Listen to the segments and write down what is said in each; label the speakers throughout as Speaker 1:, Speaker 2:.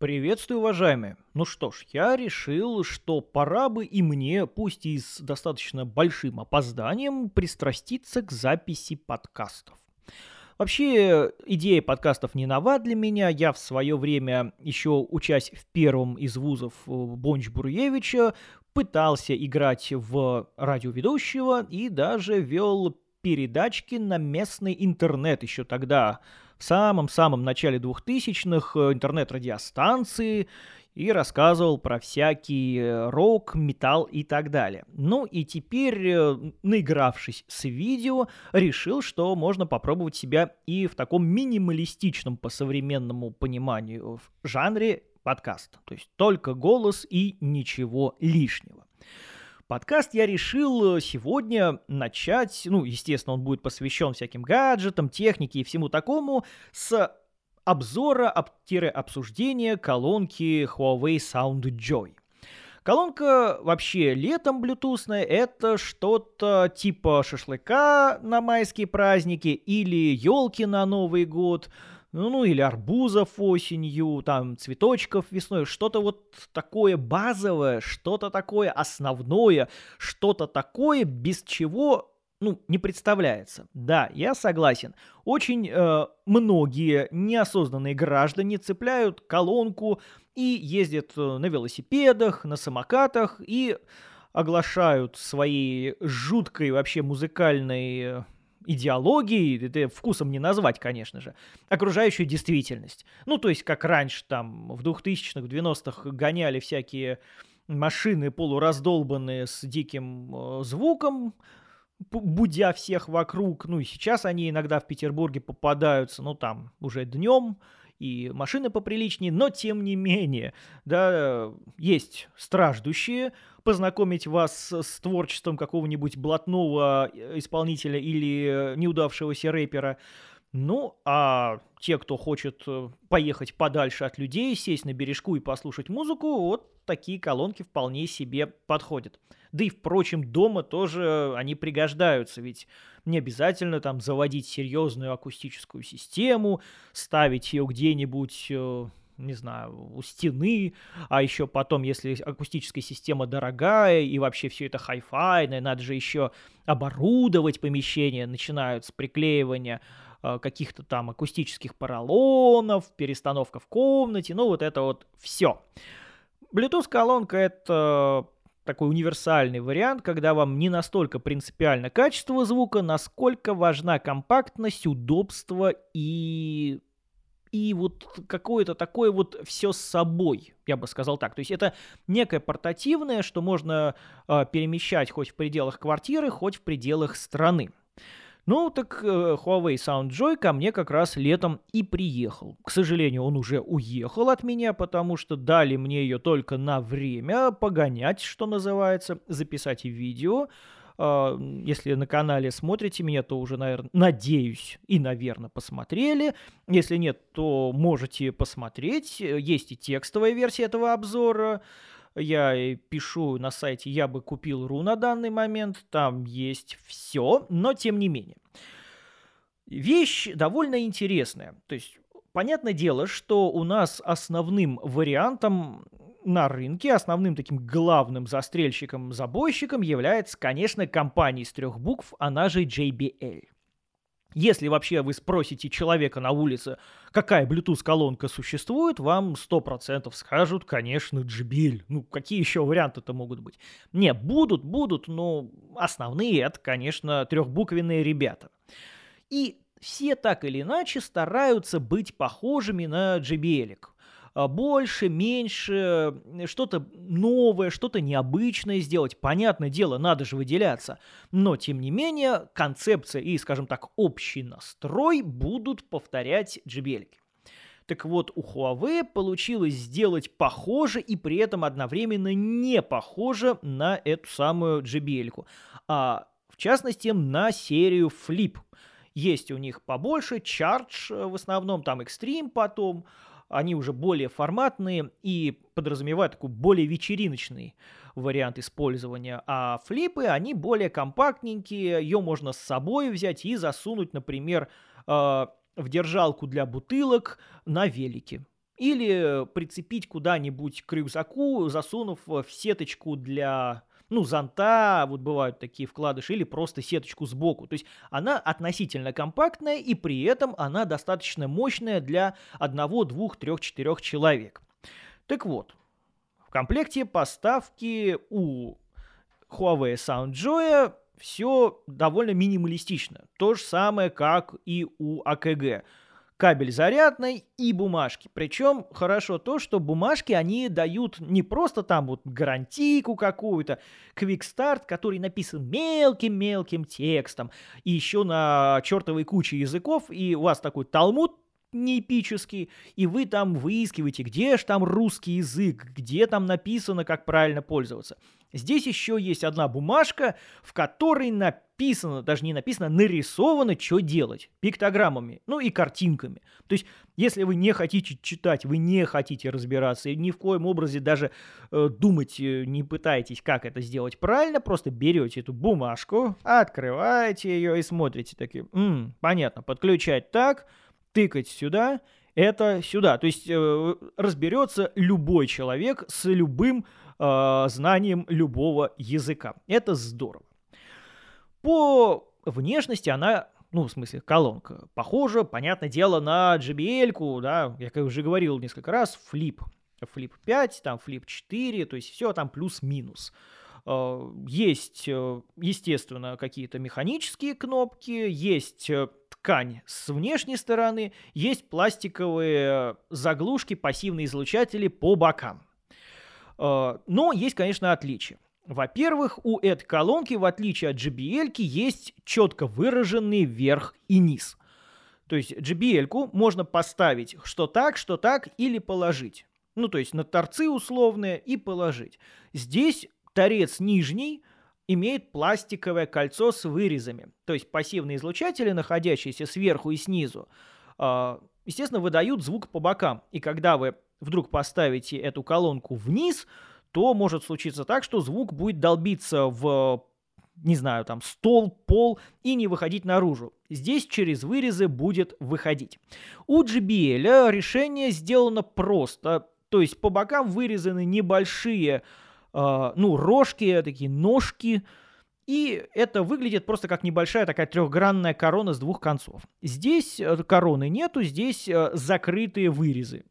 Speaker 1: Приветствую, уважаемые. Ну что ж, я решил, что пора бы и мне, пусть и с достаточно большим опозданием, пристраститься к записи подкастов. Вообще, идея подкастов не нова для меня. Я в свое время, еще учась в первом из вузов э, Бонч-Буруевича, пытался играть в радиоведущего и даже вел передачки на местный интернет еще тогда, в самом-самом начале 2000-х э, интернет-радиостанции и рассказывал про всякий э, рок, металл и так далее. Ну и теперь, э, наигравшись с видео, решил, что можно попробовать себя и в таком минималистичном по современному пониманию в жанре подкаст. То есть только голос и ничего лишнего. Подкаст я решил э, сегодня начать, ну, естественно, он будет посвящен всяким гаджетам, технике и всему такому, с обзора, обсуждения колонки Huawei Sound Joy. Колонка вообще летом блютусная это что-то типа шашлыка на майские праздники или елки на Новый год – ну, ну или арбузов осенью, там цветочков весной, что-то вот такое базовое, что-то такое основное, что-то такое, без чего ну, не представляется. Да, я согласен. Очень э, многие неосознанные граждане цепляют колонку и ездят э, на велосипедах, на самокатах и оглашают своей жуткой вообще музыкальной идеологией, это вкусом не назвать, конечно же, окружающую действительность. Ну, то есть, как раньше там в 2000-х, в 90-х гоняли всякие машины полураздолбанные с диким э, звуком, будя всех вокруг. Ну и сейчас они иногда в Петербурге попадаются, ну там уже днем, и машины поприличнее, но тем не менее, да, есть страждущие, познакомить вас с творчеством какого-нибудь блатного э, исполнителя или неудавшегося рэпера. Ну, а те, кто хочет э, поехать подальше от людей, сесть на бережку и послушать музыку, вот такие колонки вполне себе подходят. Да и, впрочем, дома тоже они пригождаются, ведь не обязательно там заводить серьезную акустическую систему, ставить ее где-нибудь э, не знаю, у стены, а еще потом, если акустическая система дорогая и вообще все это хай-файное, надо же еще оборудовать помещение, начинают с приклеивания э, каких-то там акустических поролонов, перестановка в комнате, ну вот это вот все. Bluetooth-колонка это такой универсальный вариант, когда вам не настолько принципиально качество звука, насколько важна компактность, удобство и и вот какое-то такое вот все с собой, я бы сказал так. То есть это некое портативное, что можно э, перемещать хоть в пределах квартиры, хоть в пределах страны. Ну, так э, Huawei SoundJoy ко мне как раз летом и приехал. К сожалению, он уже уехал от меня, потому что дали мне ее только на время погонять, что называется, записать видео. Э, если на канале смотрите меня, то уже, наверное, надеюсь и, наверное, посмотрели. Если нет, то можете посмотреть. Есть и текстовая версия этого обзора я пишу на сайте «Я бы купил РУ» на данный момент, там есть все, но тем не менее. Вещь довольно интересная, то есть Понятное дело, что у нас основным вариантом на рынке, основным таким главным застрельщиком-забойщиком является, конечно, компания из трех букв, она же JBL. Если вообще вы спросите человека на улице, какая Bluetooth-колонка существует, вам 100% скажут, конечно, JBL. Ну, какие еще варианты-то могут быть? Не, будут, будут, но основные это, конечно, трехбуквенные ребята. И все так или иначе стараются быть похожими на JBL. А, больше, меньше, что-то новое, что-то необычное сделать. Понятное дело, надо же выделяться. Но, тем не менее, концепция и, скажем так, общий настрой будут повторять JBL. Так вот, у Huawei получилось сделать похоже и при этом одновременно не похоже на эту самую JBL. А в частности, на серию Flip. Есть у них побольше, Charge э, в основном, там Extreme потом, они уже более форматные и подразумевают такой более вечериночный вариант использования. А флипы, они более компактненькие, ее можно с собой взять и засунуть, например, э, в держалку для бутылок на велике. или прицепить куда-нибудь к рюкзаку, засунув в сеточку для ну, зонта, вот бывают такие вкладыши, или просто сеточку сбоку. То есть она относительно компактная, и при этом она достаточно мощная для одного, двух, трех, четырех человек. Так вот, в комплекте поставки у Huawei SoundJoy все довольно минималистично. То же самое, как и у АКГ кабель зарядный и бумажки. Причем хорошо то, что бумажки они дают не просто там вот гарантийку какую-то, Start, который написан мелким-мелким текстом, и еще на чертовой куче языков, и у вас такой талмуд не эпический, и вы там выискиваете, где же там русский язык, где там написано, как правильно пользоваться. Здесь еще есть одна бумажка, в которой написано, даже не написано, нарисовано, что делать. Пиктограммами, ну и картинками. То есть, если вы не хотите читать, вы не хотите разбираться, и ни в коем образе даже э, думать э, не пытаетесь, как это сделать правильно, просто берете эту бумажку, открываете ее и смотрите такие, М, понятно, подключать так, тыкать сюда, это сюда. То есть э, разберется любой человек с любым э, знанием любого языка. Это здорово. По внешности она, ну, в смысле, колонка, похожа, понятное дело, на JBL, да, я как уже говорил несколько раз, флип. Флип 5, там флип 4, то есть все там плюс-минус. Э, есть, э, естественно, какие-то механические кнопки, есть э, ткань с внешней стороны, есть пластиковые заглушки, пассивные излучатели по бокам. Но есть, конечно, отличия. Во-первых, у этой колонки, в отличие от JBL, есть четко выраженный верх и низ. То есть JBL можно поставить что так, что так или положить. Ну, то есть на торцы условные и положить. Здесь торец нижний имеет пластиковое кольцо с вырезами. То есть пассивные излучатели, находящиеся сверху и снизу, а, естественно, выдают звук по бокам. И когда вы вдруг поставите эту колонку вниз, то может случиться так, что звук будет долбиться в не знаю, там, стол, пол и не выходить наружу. Здесь через вырезы будет выходить. У JBL решение сделано просто. То есть по бокам вырезаны небольшие э, ну, рожки, такие ножки, и это выглядит просто как небольшая такая трехгранная корона с двух концов. Здесь э, короны нету, здесь э, закрытые вырезы.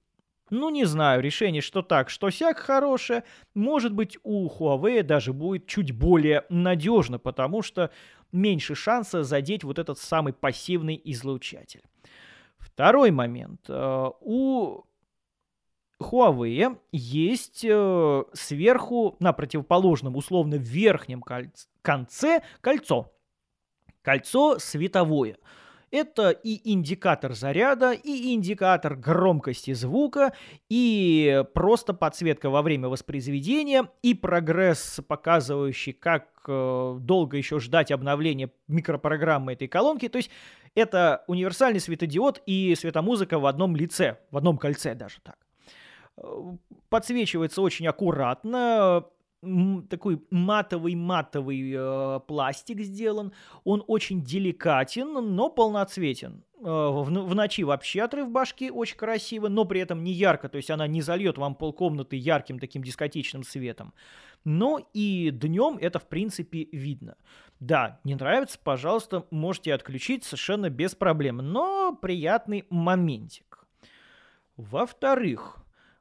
Speaker 1: Ну, не знаю, решение что так, что сяк хорошее. Может быть, у Huawei даже будет чуть более надежно, потому что меньше шанса задеть вот этот самый пассивный излучатель. Второй момент. Э, у Huawei есть э, сверху, на противоположном, условно, верхнем кольц- конце кольцо. Кольцо световое. Это и индикатор заряда, и индикатор громкости звука, и просто подсветка во время воспроизведения, и прогресс, показывающий, как э, долго еще ждать обновления микропрограммы этой колонки. То есть это универсальный светодиод и светомузыка в одном лице, в одном кольце даже так подсвечивается очень аккуратно, такой матовый-матовый э, пластик сделан. Он очень деликатен, но полноцветен. Э, в, ночи вообще отрыв башки очень красиво, но при этом не ярко, то есть она не зальет вам полкомнаты ярким таким дискотечным светом. Но и днем это в принципе видно. Да, не нравится, пожалуйста, можете отключить совершенно без проблем, но приятный моментик. Во-вторых,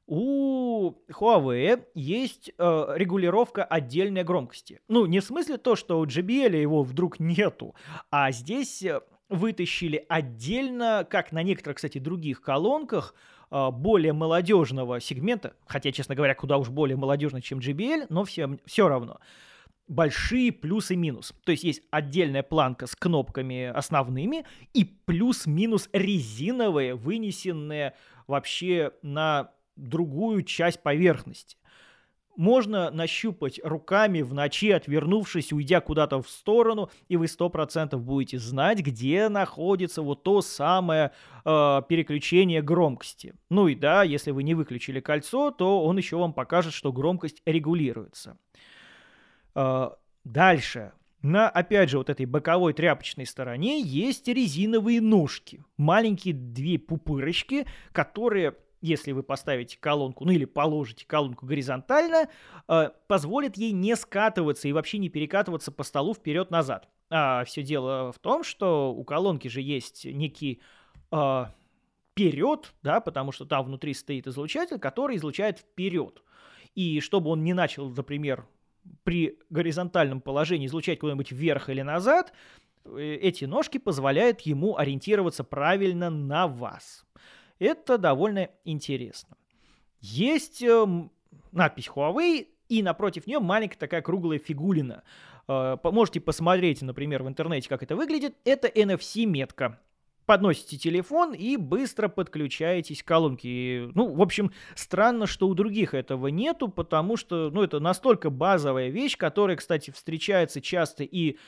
Speaker 1: у Huawei есть э, регулировка отдельной громкости. Ну, не в смысле то, что у JBL его вдруг нету, а здесь э, вытащили отдельно, как на некоторых, кстати, других колонках, э, более молодежного сегмента, хотя, честно говоря, куда уж более молодежный, чем JBL, но все, все равно большие плюс и минус. То есть есть отдельная планка с кнопками основными и плюс-минус резиновые, вынесенные вообще на другую часть поверхности. Можно нащупать руками в ночи, отвернувшись, уйдя куда-то в сторону, и вы 100% будете знать, где находится вот то самое э, переключение громкости. Ну и да, если вы не выключили кольцо, то он еще вам покажет, что громкость регулируется. Э, дальше. На, опять же, вот этой боковой тряпочной стороне есть резиновые ножки. Маленькие две пупырочки, которые если вы поставите колонку, ну или положите колонку горизонтально, э, позволит ей не скатываться и вообще не перекатываться по столу вперед-назад. А все дело в том, что у колонки же есть некий э, вперед, да, потому что там внутри стоит излучатель, который излучает вперед. И чтобы он не начал, например, при горизонтальном положении излучать куда-нибудь вверх или назад, э, эти ножки позволяют ему ориентироваться правильно на вас. Это довольно интересно. Есть э, надпись Huawei, и напротив нее маленькая такая круглая фигулина. Э, можете посмотреть, например, в интернете, как это выглядит. Это NFC-метка. Подносите телефон и быстро подключаетесь к колонке. Ну, в общем, странно, что у других этого нету, потому что, ну, это настолько базовая вещь, которая, кстати, встречается часто и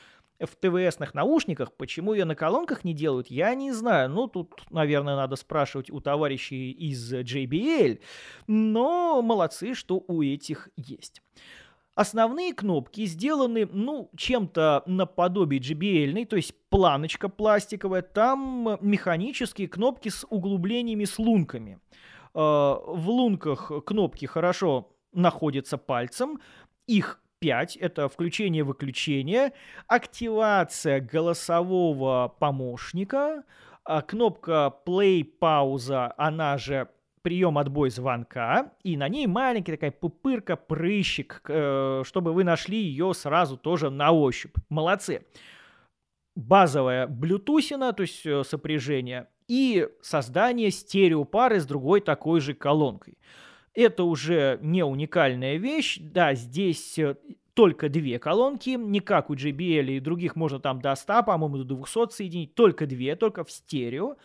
Speaker 1: в ТВСных наушниках. Почему ее на колонках не делают, я не знаю. Ну, тут, наверное, надо спрашивать у товарищей из JBL. Но молодцы, что у этих есть. Основные кнопки сделаны, ну, чем-то наподобие JBL, то есть планочка пластиковая. Там механические кнопки с углублениями, с лунками. Э, в лунках кнопки хорошо находятся пальцем. Их 5 – это включение-выключение, активация голосового помощника, а кнопка play-пауза, она же прием отбой звонка, и на ней маленькая такая пупырка, прыщик, э, чтобы вы нашли ее сразу тоже на ощупь. Молодцы. Базовая блютусина, то есть э, сопряжение, и создание стереопары с другой такой же колонкой. Это уже не уникальная вещь. Да, здесь э, только две колонки, не как у JBL и других можно там до 100, по-моему, до 200 соединить, только две, только в стерео.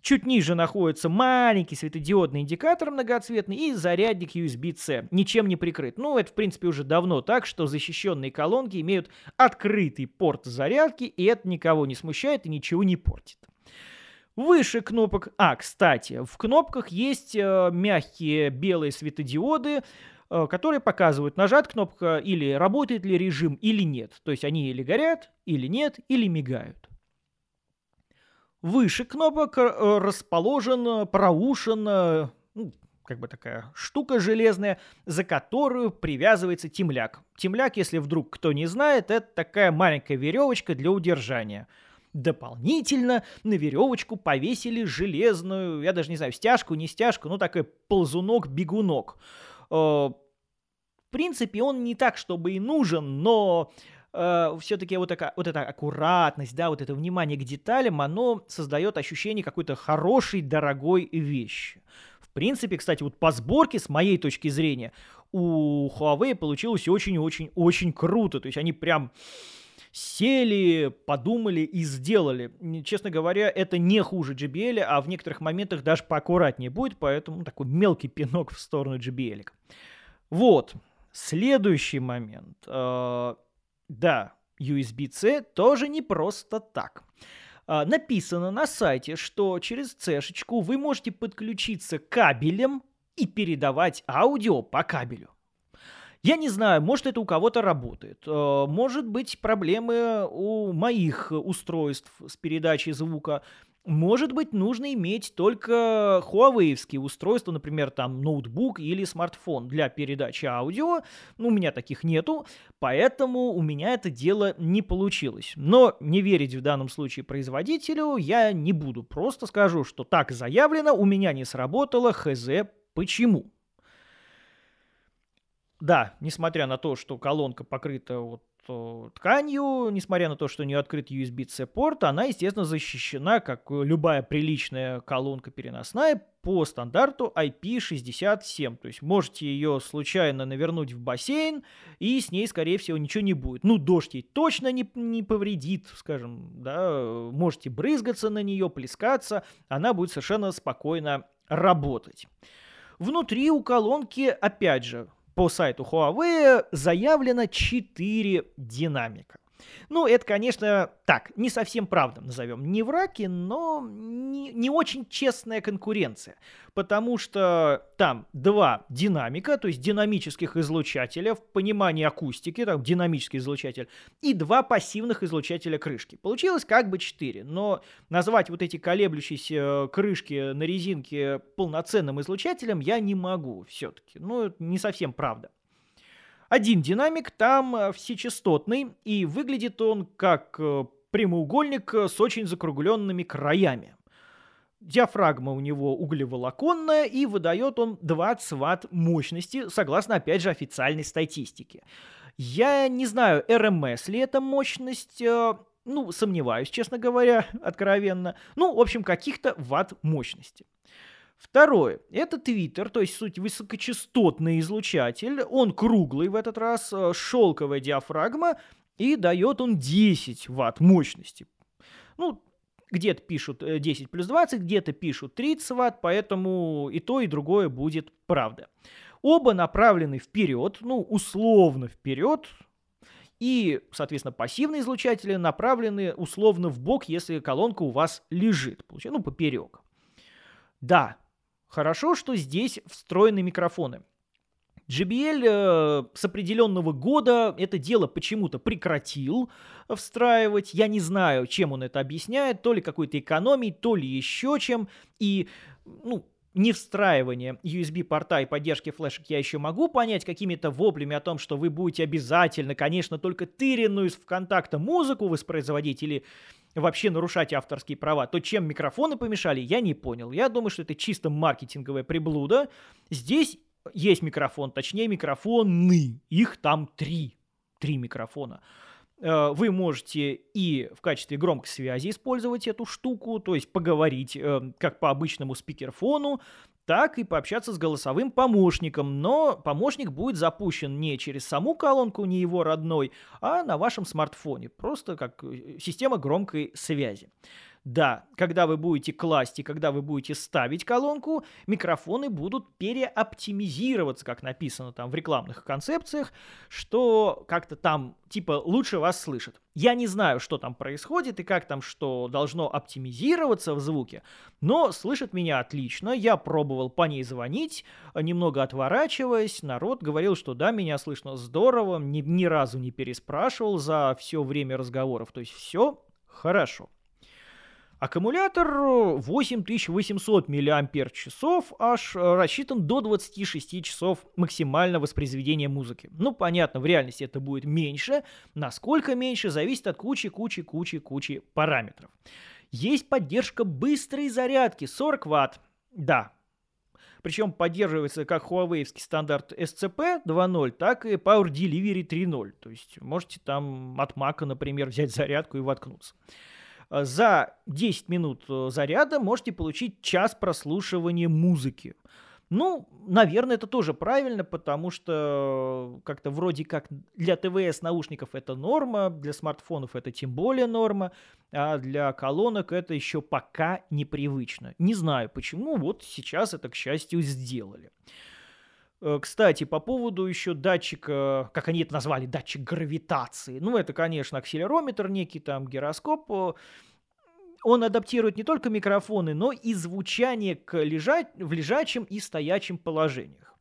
Speaker 1: Чуть ниже находится маленький светодиодный индикатор многоцветный и зарядник USB-C, ничем не прикрыт. Ну, это, в принципе, уже давно так, что защищенные колонки имеют открытый порт зарядки, и это никого не смущает и ничего не портит. Выше кнопок... А, кстати, в кнопках есть э, мягкие белые светодиоды, э, которые показывают, нажат кнопка или работает ли режим или нет. То есть они или горят, или нет, или мигают. Выше кнопок э, расположен, проушен, э, ну, как бы такая штука железная, за которую привязывается темляк. Темляк, если вдруг кто не знает, это такая маленькая веревочка для удержания – Дополнительно на веревочку повесили железную, я даже не знаю, стяжку, не стяжку, ну такой ползунок-бегунок. Э, в принципе, он не так, чтобы и нужен, но э, все-таки вот, такая, вот эта аккуратность, да, вот это внимание к деталям, оно создает ощущение какой-то хорошей, дорогой вещи. В принципе, кстати, вот по сборке, с моей точки зрения, у Huawei получилось очень-очень-очень круто. То есть они прям сели, подумали и сделали. Честно говоря, это не хуже JBL, а в некоторых моментах даже поаккуратнее будет, поэтому такой мелкий пинок в сторону JBL. Вот, следующий момент. Э, да, USB-C тоже не просто так. Э, написано на сайте, что через C-шечку вы можете подключиться кабелем и передавать аудио по кабелю. Я не знаю, может это у кого-то работает. Э, может быть проблемы у моих устройств с передачей звука. Может быть, нужно иметь только Huawei устройства, например, там ноутбук или смартфон для передачи аудио. Ну, у меня таких нету, поэтому у меня это дело не получилось. Но не верить в данном случае производителю я не буду. Просто скажу, что так заявлено, у меня не сработало, хз, почему. Да, несмотря на то, что колонка покрыта вот тканью, несмотря на то, что у нее открыт USB-C порт, она, естественно, защищена, как любая приличная колонка переносная, по стандарту IP67. То есть можете ее случайно навернуть в бассейн, и с ней, скорее всего, ничего не будет. Ну, дождь ей точно не, не повредит, скажем, да, можете брызгаться на нее, плескаться, она будет совершенно спокойно работать. Внутри у колонки, опять же, по сайту Huawei заявлено 4 динамика. Ну, это, конечно, так, не совсем правда, назовем. Не враки, но не, не очень честная конкуренция. Потому что там два динамика, то есть динамических излучателя в понимании акустики, там динамический излучатель, и два пассивных излучателя крышки. Получилось как бы четыре, но назвать вот эти колеблющиеся крышки на резинке полноценным излучателем я не могу все-таки. Ну, это не совсем правда. Один динамик там э, всечастотный, и выглядит он как э, прямоугольник э, с очень закругленными краями. Диафрагма у него углеволоконная, и выдает он 20 ватт мощности, согласно, опять же, официальной статистике. Я не знаю, РМС ли эта мощность, ну, сомневаюсь, честно говоря, откровенно. Ну, в общем, каких-то ватт мощности. Второе. Это твиттер, то есть суть высокочастотный излучатель. Он круглый в этот раз, э, шелковая диафрагма, и дает он 10 ватт мощности. Ну, где-то пишут 10 э, плюс 20, где-то пишут 30 ватт, поэтому и то, и другое будет правда. Оба направлены вперед, ну, условно вперед, и, соответственно, пассивные излучатели направлены условно в бок, если колонка у вас лежит, ну, поперек. Да, Хорошо, что здесь встроены микрофоны. JBL э, с определенного года это дело почему-то прекратил встраивать. Я не знаю, чем он это объясняет. То ли какой-то экономией, то ли еще чем. И, ну, не встраивание USB-порта и поддержки флешек я еще могу понять какими-то воплями о том, что вы будете обязательно, конечно, только тыренную из ВКонтакта музыку воспроизводить или вообще нарушать авторские права, то чем микрофоны помешали, я не понял. Я думаю, что это чисто маркетинговая приблуда. Здесь есть микрофон, точнее микрофоны. Их там три. Три микрофона. Э, вы можете и в качестве громкой связи использовать эту штуку, то есть поговорить э, как по обычному спикерфону, так и пообщаться с голосовым помощником, но помощник будет запущен не через саму колонку, не его родной, а на вашем смартфоне, просто как э, система громкой связи. Да, когда вы будете класть и когда вы будете ставить колонку, микрофоны будут переоптимизироваться, как написано там в рекламных концепциях, что как-то там типа лучше вас слышат. Я не знаю, что там происходит и как там что должно оптимизироваться в звуке, но слышат меня отлично. Я пробовал по ней звонить, немного отворачиваясь. Народ говорил, что да, меня слышно здорово, ни, ни разу не переспрашивал за все время разговоров. То есть все хорошо. Аккумулятор 8800 мАч, аж э, рассчитан до 26 часов максимального воспроизведения музыки. Ну, понятно, в реальности это будет меньше. Насколько меньше, зависит от кучи-кучи-кучи-кучи параметров. Есть поддержка быстрой зарядки 40 Вт. Да, причем поддерживается как Huawei стандарт SCP 2.0, так и Power Delivery 3.0. То есть можете там от Mac, например, взять зарядку и воткнуться. Э, за 10 минут э, заряда можете получить час прослушивания музыки. Ну, наверное, это тоже правильно, потому что как-то вроде как для ТВС наушников это норма, для смартфонов это тем более норма, а для колонок это еще пока непривычно. Не знаю почему, вот сейчас это, к счастью, сделали. Э, кстати, по поводу еще датчика, как они это назвали, датчик гравитации. Ну, это, конечно, акселерометр некий, там, гироскоп. Он адаптирует не только микрофоны, но и звучание к лежа... в лежачем и стоячем положениях.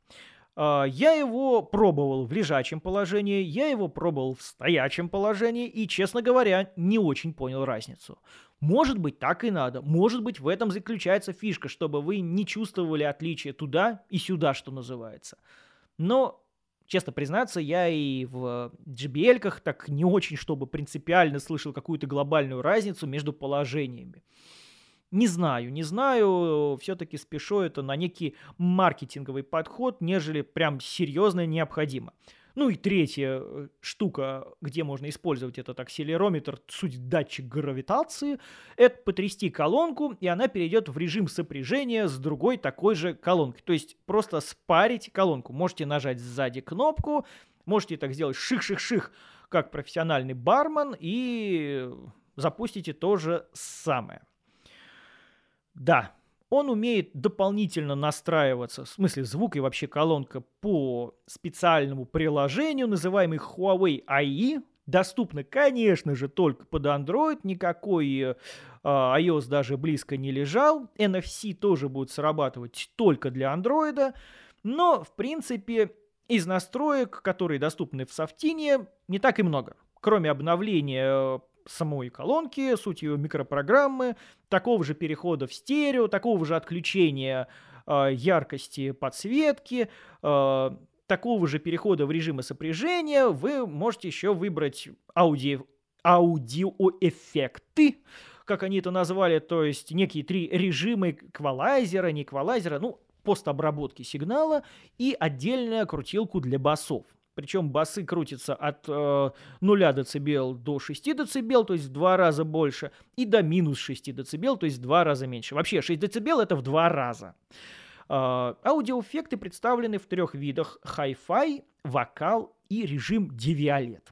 Speaker 1: А, я его пробовал в лежачем положении, я его пробовал в стоячем положении и, честно говоря, не очень понял разницу. Может быть, так и надо. Может быть, в этом заключается фишка, чтобы вы не чувствовали отличия туда и сюда, что называется. Но, честно признаться, я и в JBL-ках так не очень, чтобы принципиально слышал какую-то глобальную разницу между положениями. Не знаю, не знаю, все-таки спешу это на некий маркетинговый подход, нежели прям серьезно необходимо. Ну и третья э, штука, где можно использовать этот акселерометр, суть датчик гравитации, это потрясти колонку, и она перейдет в режим сопряжения с другой такой же колонкой. То есть просто спарить колонку. Можете нажать сзади кнопку, можете так сделать ших-ших-ших, как профессиональный бармен, и запустите то же самое. Да, он умеет дополнительно настраиваться, в смысле звук и вообще колонка по специальному приложению, называемый Huawei AI, Доступно, конечно же, только под Android, никакой э, iOS даже близко не лежал. NFC тоже будет срабатывать только для Android. Но, в принципе, из настроек, которые доступны в софтине, не так и много. Кроме обновления самой колонки, суть ее микропрограммы, такого же перехода в стерео, такого же отключения э, яркости подсветки, э, такого же перехода в режимы сопряжения, вы можете еще выбрать ауди... аудиоэффекты, как они это назвали, то есть некие три режима эквалайзера, не эквалайзера, ну, постобработки сигнала и отдельную крутилку для басов. Причем басы крутятся от э, 0 дБ до 6 дБ, то есть в два раза больше, и до минус 6 дБ, то есть в два раза меньше. Вообще 6 дБ это в два раза. Э, аудиоэффекты представлены в трех видах. Hi-Fi, вокал и режим Девиолет.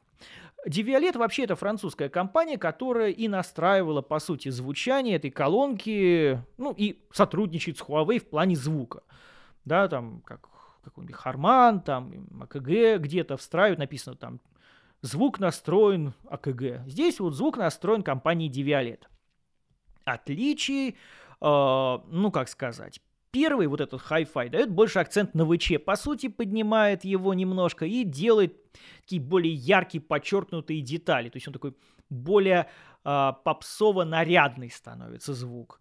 Speaker 1: Девиолет вообще это французская компания, которая и настраивала, по сути, звучание этой колонки, ну и сотрудничает с Huawei в плане звука. Да, там, как какой-нибудь Харман, там АКГ где-то встраивают, написано там звук настроен АКГ. Здесь вот звук настроен компанией Девиолет. Отличий, э, ну как сказать, первый вот этот Hi-Fi дает больше акцент на ВЧ, по сути поднимает его немножко и делает такие более яркие, подчеркнутые детали. То есть он такой более э, попсово-нарядный становится звук.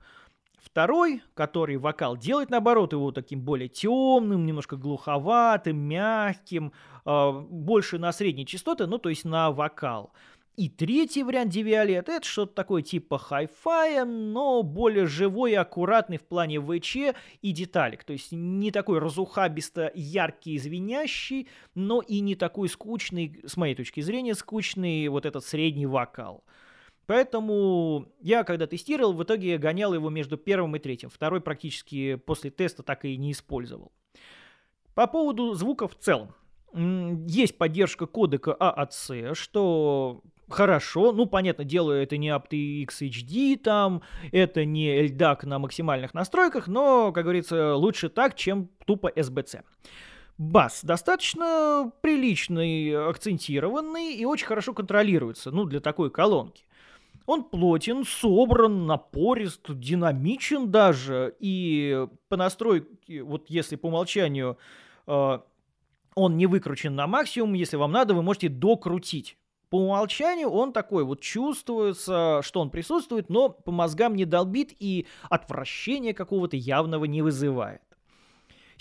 Speaker 1: Второй, который вокал, делает наоборот его таким более темным, немножко глуховатым, мягким, э, больше на средние частоты, ну то есть на вокал. И третий вариант Девиолет это что-то такое типа хай-фая, но более живой и аккуратный в плане ВЧ и деталек. То есть не такой разухабисто яркий, звенящий, но и не такой скучный, с моей точки зрения, скучный вот этот средний вокал. Поэтому я, когда тестировал, в итоге гонял его между первым и третьим. Второй практически после теста так и не использовал. По поводу звука в целом. Есть поддержка кодека AAC, что хорошо. Ну, понятное дело, это не aptX HD, там, это не LDAC на максимальных настройках, но, как говорится, лучше так, чем тупо SBC. Бас достаточно приличный, акцентированный и очень хорошо контролируется, ну, для такой колонки. Он плотен, собран, напорист, динамичен даже. И по настройке, вот если по умолчанию э, он не выкручен на максимум, если вам надо, вы можете докрутить. По умолчанию он такой вот чувствуется, что он присутствует, но по мозгам не долбит и отвращения какого-то явного не вызывает.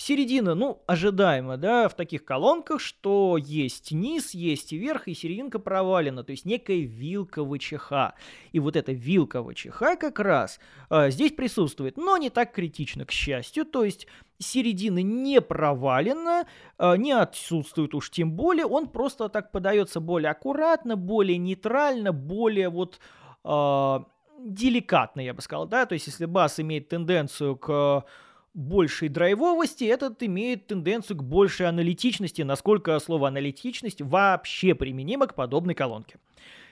Speaker 1: Середина, ну, ожидаемо, да, в таких колонках, что есть низ, есть верх, и серединка провалена, то есть некая вилка ВЧХ. И вот эта вилка ВЧХ как раз э, здесь присутствует, но не так критично, к счастью, то есть середина не провалена, э, не отсутствует уж тем более, он просто так подается более аккуратно, более нейтрально, более вот... Э, деликатно, я бы сказал, да, то есть если бас имеет тенденцию к большей драйвовости, этот имеет тенденцию к большей аналитичности, насколько слово аналитичность вообще применимо к подобной колонке.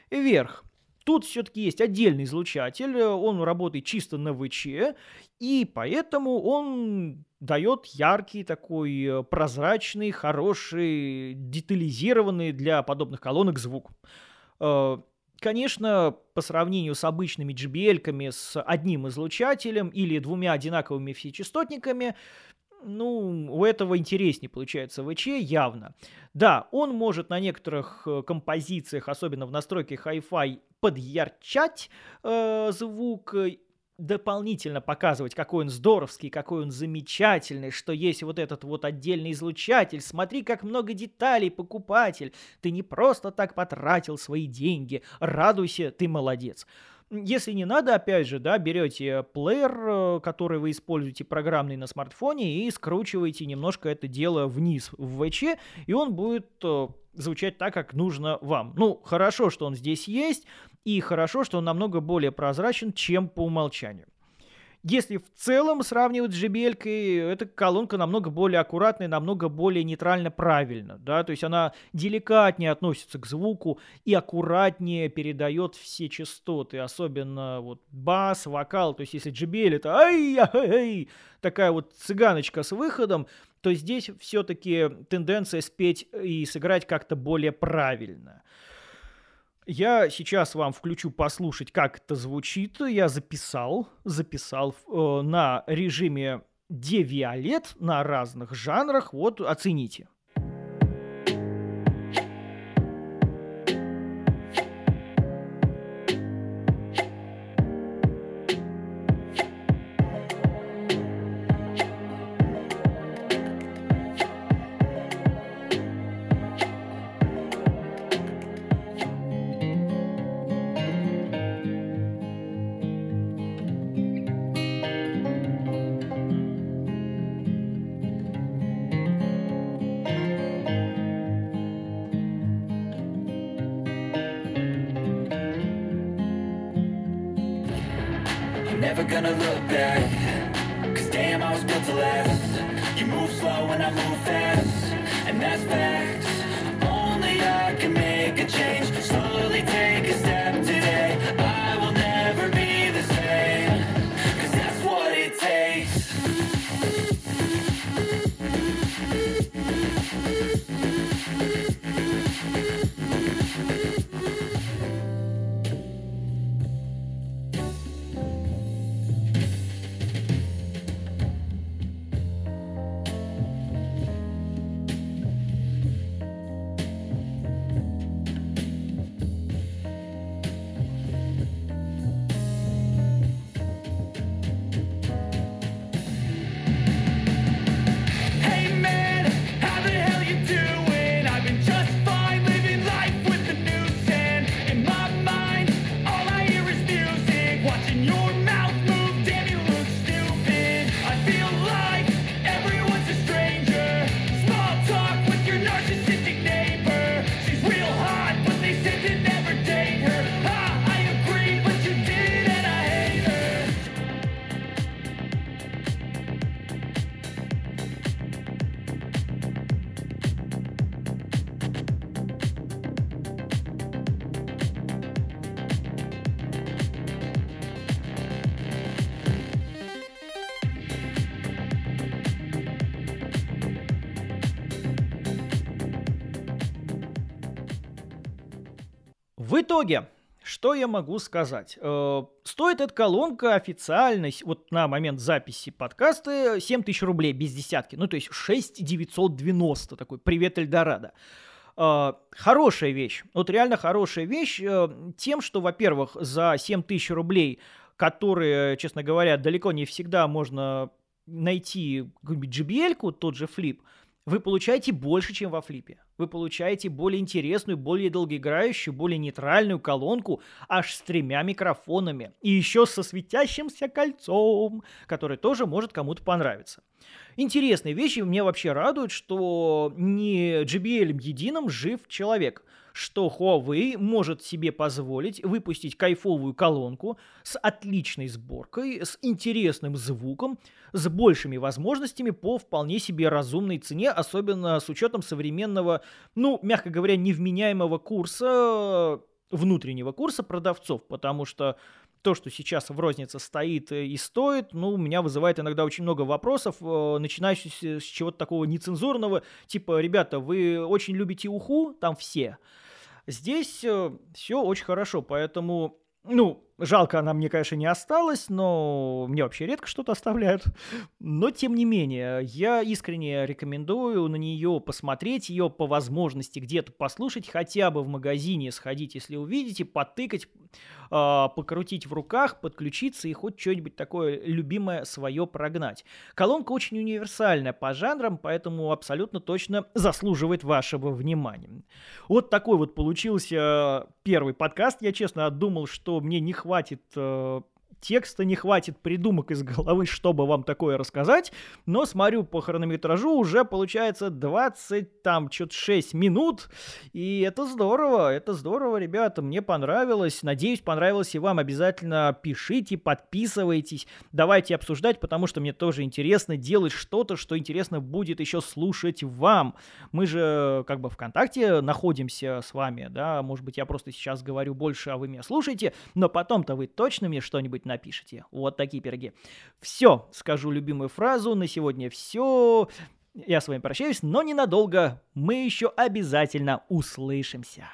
Speaker 1: Вверх. Тут все-таки есть отдельный излучатель, он работает чисто на ВЧ, и поэтому он дает яркий такой э, прозрачный, хороший, детализированный для подобных колонок звук. Э, Конечно, по сравнению с обычными JBL-ками с одним излучателем или двумя одинаковыми всечастотниками, ну, у этого интереснее получается ВЧ, явно. Да, он может на некоторых э, композициях, особенно в настройке Hi-Fi, подъярчать э, звук, дополнительно показывать, какой он здоровский, какой он замечательный, что есть вот этот вот отдельный излучатель. Смотри, как много деталей, покупатель. Ты не просто так потратил свои деньги. Радуйся, ты молодец. Если не надо, опять же, да, берете плеер, э, который вы используете программный на смартфоне и скручиваете немножко это дело вниз в ВЧ, и он будет э, звучать так, как нужно вам. Ну, хорошо, что он здесь есть, и хорошо, что он намного более прозрачен, чем по умолчанию. Если в целом сравнивать с JBL, эта колонка намного более аккуратная, намного более нейтрально правильно, да, то есть она деликатнее относится к звуку и аккуратнее передает все частоты, особенно вот бас, вокал, то есть если JBL это ай ай ай такая вот цыганочка с выходом, то здесь все-таки тенденция спеть и сыграть как-то более правильно. Я сейчас вам включу послушать, как это звучит. Я записал, записал э, на режиме девиолет на разных жанрах. Вот оцените. Back итоге, что я могу сказать? Э, Стоит эта колонка официально, вот на момент записи подкаста, 7 тысяч рублей без десятки. Ну, то есть 6 990, такой «Привет, Эльдорадо». Э, Хорошая вещь, вот реально хорошая вещь э, тем, что, во-первых, за 7 тысяч рублей, которые, честно говоря, далеко не всегда можно найти JBL, тот же флип, вы получаете больше, чем во флипе. Вы получаете более интересную, более долгоиграющую, более нейтральную колонку аж с тремя микрофонами. И еще со светящимся кольцом, которое тоже может кому-то понравиться. Интересные вещи мне вообще радуют, что не JBL единым жив человек, что Huawei может себе позволить выпустить кайфовую колонку с отличной сборкой, с интересным звуком, с большими возможностями по вполне себе разумной цене, особенно с учетом современного, ну, мягко говоря, невменяемого курса, внутреннего курса продавцов, потому что то, что сейчас в рознице стоит и стоит, ну, у меня вызывает иногда очень много вопросов, э, начинающихся с чего-то такого нецензурного, типа, ребята, вы очень любите уху, там все. Здесь все очень хорошо, поэтому, ну, жалко она мне, конечно, не осталась, но мне вообще редко что-то оставляют. Но, тем не менее, я искренне рекомендую на нее посмотреть, ее по возможности где-то послушать, хотя бы в магазине сходить, если увидите, потыкать, а, покрутить в руках, подключиться и хоть что-нибудь такое любимое свое прогнать. Колонка очень универсальная по жанрам, поэтому абсолютно точно заслуживает вашего внимания. Вот такой вот получился первый подкаст. Я честно думал, что мне не хватит э, текста, не хватит придумок из головы, чтобы вам такое рассказать. Но смотрю по хронометражу, уже получается 20, там, что-то 6 минут. И это здорово, это здорово, ребята, мне понравилось. Надеюсь, понравилось и вам. Обязательно пишите, подписывайтесь, давайте обсуждать, потому что мне тоже интересно делать что-то, что интересно будет еще слушать вам. Мы же как бы ВКонтакте находимся с вами, да, может быть, я просто сейчас говорю больше, а вы меня слушаете, но потом-то вы точно мне что-нибудь напишите. Вот такие пироги. Все, скажу любимую фразу, на сегодня все. Я с вами прощаюсь, но ненадолго. Мы еще обязательно услышимся.